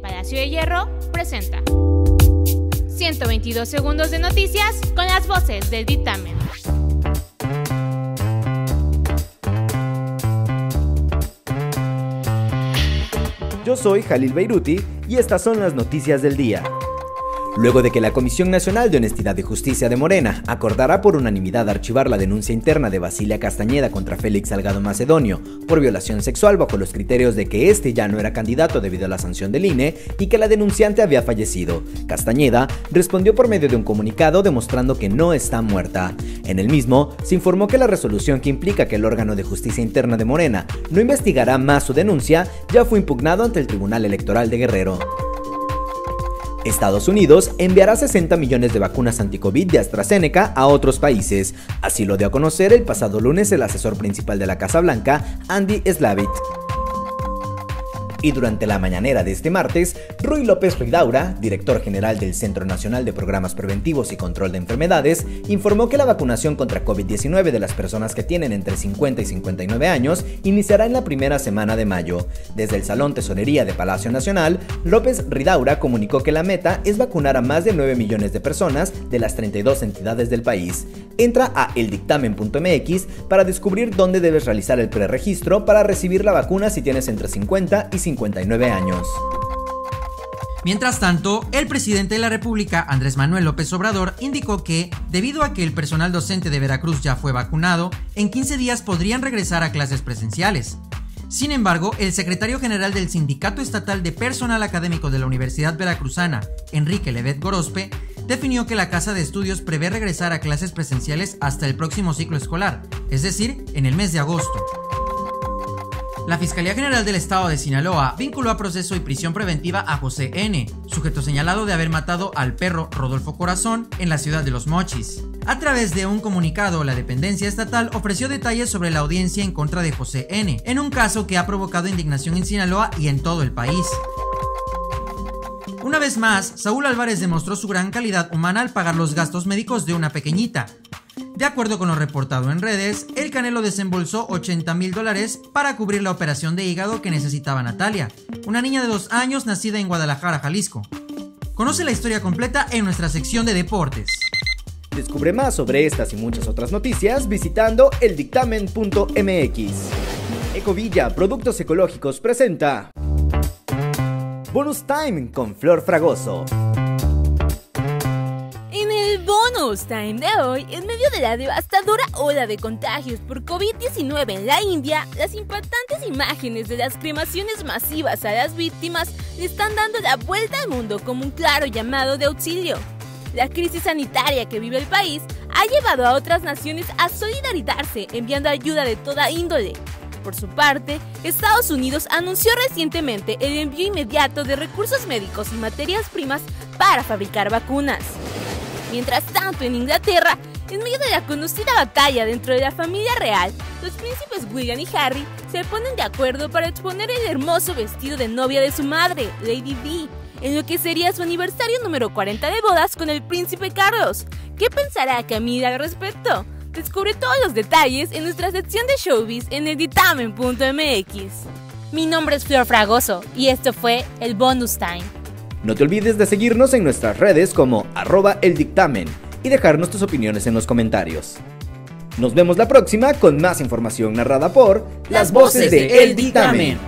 Palacio de Hierro presenta 122 segundos de noticias con las voces del dictamen. Yo soy Jalil Beiruti y estas son las noticias del día. Luego de que la Comisión Nacional de Honestidad y Justicia de Morena acordara por unanimidad archivar la denuncia interna de Basilia Castañeda contra Félix Salgado Macedonio por violación sexual bajo los criterios de que este ya no era candidato debido a la sanción del INE y que la denunciante había fallecido, Castañeda respondió por medio de un comunicado demostrando que no está muerta. En el mismo, se informó que la resolución que implica que el órgano de justicia interna de Morena no investigará más su denuncia ya fue impugnado ante el Tribunal Electoral de Guerrero. Estados Unidos enviará 60 millones de vacunas anti-COVID de AstraZeneca a otros países. Así lo dio a conocer el pasado lunes el asesor principal de la Casa Blanca, Andy Slavitt. Y durante la mañanera de este martes, Rui López Ridaura, director general del Centro Nacional de Programas Preventivos y Control de Enfermedades, informó que la vacunación contra COVID-19 de las personas que tienen entre 50 y 59 años iniciará en la primera semana de mayo. Desde el Salón Tesorería de Palacio Nacional, López Ridaura comunicó que la meta es vacunar a más de 9 millones de personas de las 32 entidades del país. Entra a eldictamen.mx para descubrir dónde debes realizar el preregistro para recibir la vacuna si tienes entre 50 y 59 años. Mientras tanto, el presidente de la República, Andrés Manuel López Obrador, indicó que, debido a que el personal docente de Veracruz ya fue vacunado, en 15 días podrían regresar a clases presenciales. Sin embargo, el secretario general del Sindicato Estatal de Personal Académico de la Universidad Veracruzana, Enrique Levet Gorospe, definió que la Casa de Estudios prevé regresar a clases presenciales hasta el próximo ciclo escolar, es decir, en el mes de agosto. La Fiscalía General del Estado de Sinaloa vinculó a proceso y prisión preventiva a José N., sujeto señalado de haber matado al perro Rodolfo Corazón en la ciudad de Los Mochis. A través de un comunicado, la dependencia estatal ofreció detalles sobre la audiencia en contra de José N., en un caso que ha provocado indignación en Sinaloa y en todo el país. Una vez más, Saúl Álvarez demostró su gran calidad humana al pagar los gastos médicos de una pequeñita. De acuerdo con lo reportado en redes, el Canelo desembolsó 80 mil dólares para cubrir la operación de hígado que necesitaba Natalia, una niña de dos años nacida en Guadalajara, Jalisco. Conoce la historia completa en nuestra sección de deportes. Descubre más sobre estas y muchas otras noticias visitando eldictamen.mx. Ecovilla Productos Ecológicos presenta Bonus Time con Flor Fragoso. Bonus time de hoy, en medio de la devastadora ola de contagios por COVID-19 en la India, las impactantes imágenes de las cremaciones masivas a las víctimas le están dando la vuelta al mundo como un claro llamado de auxilio. La crisis sanitaria que vive el país ha llevado a otras naciones a solidarizarse enviando ayuda de toda índole, por su parte, Estados Unidos anunció recientemente el envío inmediato de recursos médicos y materias primas para fabricar vacunas. Mientras tanto, en Inglaterra, en medio de la conocida batalla dentro de la familia real, los príncipes William y Harry se ponen de acuerdo para exponer el hermoso vestido de novia de su madre, Lady Di, en lo que sería su aniversario número 40 de bodas con el príncipe Carlos. ¿Qué pensará Camila al respecto? Descubre todos los detalles en nuestra sección de showbiz en editamen.mx. Mi nombre es Flor Fragoso y esto fue el Bonus Time. No te olvides de seguirnos en nuestras redes como arroba el dictamen y dejarnos tus opiniones en los comentarios. Nos vemos la próxima con más información narrada por las voces de El Dictamen.